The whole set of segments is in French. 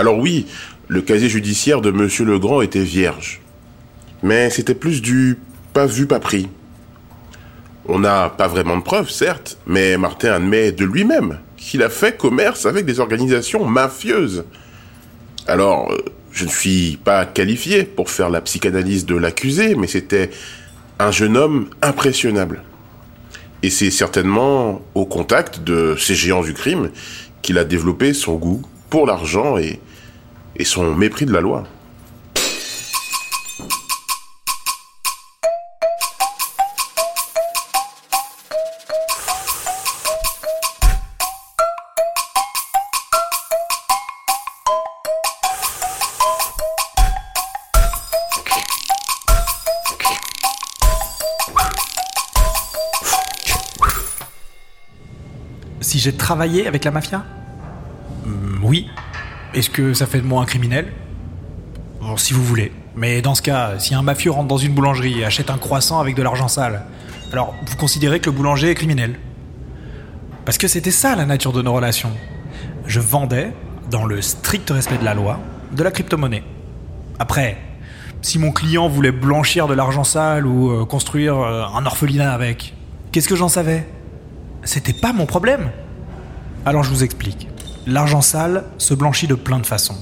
Alors oui, le casier judiciaire de Monsieur Legrand était vierge. Mais c'était plus du pas vu, pas pris. On n'a pas vraiment de preuves, certes, mais Martin admet de lui-même qu'il a fait commerce avec des organisations mafieuses. Alors, euh, je ne suis pas qualifié pour faire la psychanalyse de l'accusé, mais c'était un jeune homme impressionnable. Et c'est certainement au contact de ces géants du crime qu'il a développé son goût pour l'argent et, et son mépris de la loi. Si j'ai travaillé avec la mafia? Hmm, Oui. Est-ce que ça fait de moi un criminel? Bon, si vous voulez. Mais dans ce cas, si un mafieux rentre dans une boulangerie et achète un croissant avec de l'argent sale, alors vous considérez que le boulanger est criminel Parce que c'était ça la nature de nos relations. Je vendais, dans le strict respect de la loi, de la crypto-monnaie. Après, si mon client voulait blanchir de l'argent sale ou euh, construire euh, un orphelinat avec, qu'est-ce que j'en savais? C'était pas mon problème. Alors je vous explique. L'argent sale se blanchit de plein de façons.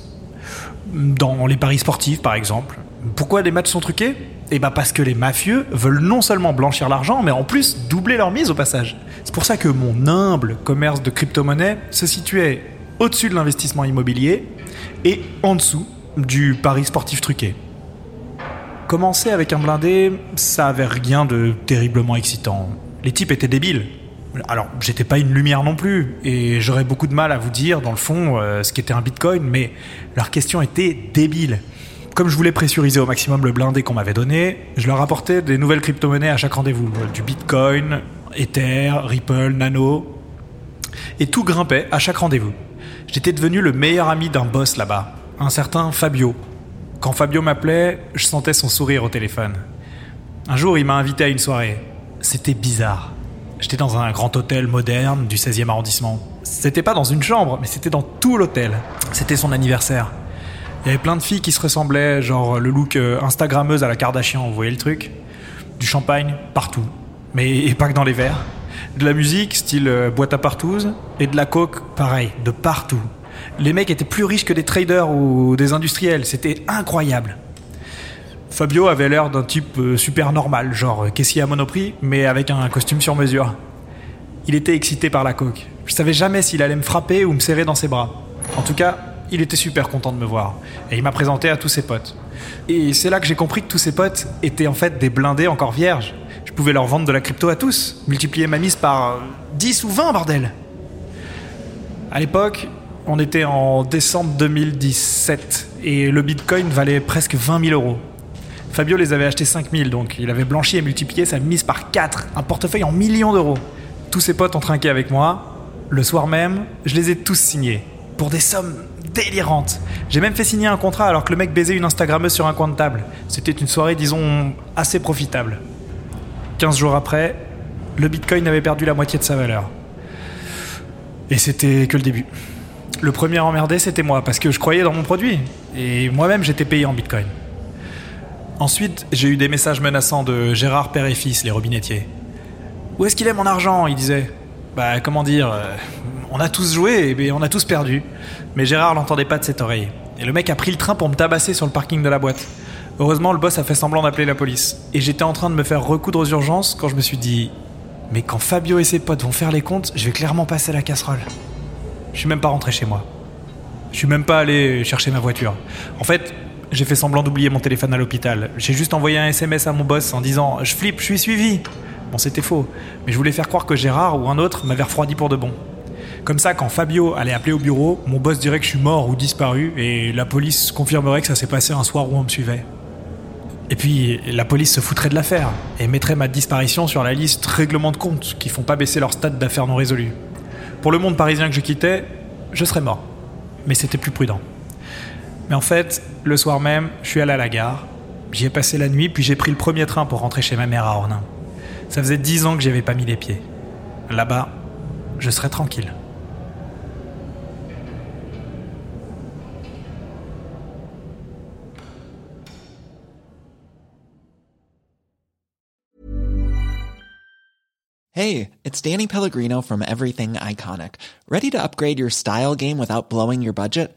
Dans les paris sportifs, par exemple. Pourquoi les matchs sont truqués? Eh ben parce que les mafieux veulent non seulement blanchir l'argent, mais en plus doubler leur mise au passage. C'est pour ça que mon humble commerce de crypto-monnaie se situait au-dessus de l'investissement immobilier et en dessous du pari sportif truqué. Commencer avec un blindé, ça avait rien de terriblement excitant. Les types étaient débiles. Alors, j'étais pas une lumière non plus, et j'aurais beaucoup de mal à vous dire, dans le fond, euh, ce qu'était un bitcoin, mais leur question était débile. Comme je voulais pressuriser au maximum le blindé qu'on m'avait donné, je leur apportais des nouvelles crypto-monnaies à chaque rendez-vous. Euh, Du bitcoin, Ether, Ripple, Nano. Et tout grimpait à chaque rendez-vous. J'étais devenu le meilleur ami d'un boss là-bas, un certain Fabio. Quand Fabio m'appelait, je sentais son sourire au téléphone. Un jour, il m'a invité à une soirée. C'était bizarre. J'étais dans un grand hôtel moderne du 16e arrondissement. C'était pas dans une chambre, mais c'était dans tout l'hôtel. C'était son anniversaire. Il y avait plein de filles qui se ressemblaient, genre le look euh, Instagrammeuse à la Kardashian, vous voyez le truc? Du champagne, partout. Mais pas que dans les verres. De la musique, style euh, boîte à partouze, et de la coke, pareil, de partout. Les mecs étaient plus riches que des traders ou des industriels, c'était incroyable. Fabio avait l'air d'un type euh, super normal, genre euh, caissier à Monoprix, mais avec un costume sur mesure. Il était excité par la coke. Je savais jamais s'il allait me frapper ou me serrer dans ses bras. En tout cas, il était super content de me voir. Et il m'a présenté à tous ses potes. Et c'est là que j'ai compris que tous ses potes étaient en fait des blindés encore vierges. Je pouvais leur vendre de la crypto à tous, multiplier ma mise par euh, 10 ou 20, bordel À l'époque, on était en décembre 2017 et le bitcoin valait presque 20 000 euros. Fabio les avait achetés 5 000, donc il avait blanchi et multiplié sa mise par 4, un portefeuille en millions d'euros. Tous ses potes ont trinqué avec moi. Le soir même, je les ai tous signés. Pour des sommes délirantes. J'ai même fait signer un contrat alors que le mec baisait une Instagrammeuse sur un coin de table. C'était une soirée, disons, assez profitable. 15 jours après, le bitcoin avait perdu la moitié de sa valeur. Et c'était que le début. Le premier emmerdé, c'était moi, parce que je croyais dans mon produit. Et moi-même, j'étais payé en bitcoin. Ensuite, j'ai eu des messages menaçants de Gérard Père et Fils, les robinettiers. Où est-ce qu'il est mon argent? Il disait. Bah, comment dire euh, On a tous joué et on a tous perdu. Mais Gérard l'entendait pas de cette oreille. Et le mec a pris le train pour me tabasser sur le parking de la boîte. Heureusement, le boss a fait semblant d'appeler la police. Et j'étais en train de me faire recoudre aux urgences quand je me suis dit Mais quand Fabio et ses potes vont faire les comptes, je vais clairement passer la casserole. Je suis même pas rentré chez moi. Je suis même pas allé chercher ma voiture. En fait, j'ai fait semblant d'oublier mon téléphone à l'hôpital. J'ai juste envoyé un SMS à mon boss en disant Je flippe, je suis suivi. Bon, c'était faux. Mais je voulais faire croire que Gérard ou un autre m'avait refroidi pour de bon. Comme ça, quand Fabio allait appeler au bureau, mon boss dirait que je suis mort ou disparu et la police confirmerait que ça s'est passé un soir où on me suivait. Et puis, la police se foutrait de l'affaire et mettrait ma disparition sur la liste règlement de compte qui font pas baisser leur stade d'affaires non résolues. Pour le monde parisien que je quittais, je serais mort. Mais c'était plus prudent. Mais en fait, le soir même, je suis allé à la gare. J'y ai passé la nuit, puis j'ai pris le premier train pour rentrer chez ma mère à Ornain. Ça faisait dix ans que j'avais pas mis les pieds. Là-bas, je serais tranquille. Hey, it's Danny Pellegrino from Everything Iconic. Ready to upgrade your style game without blowing your budget?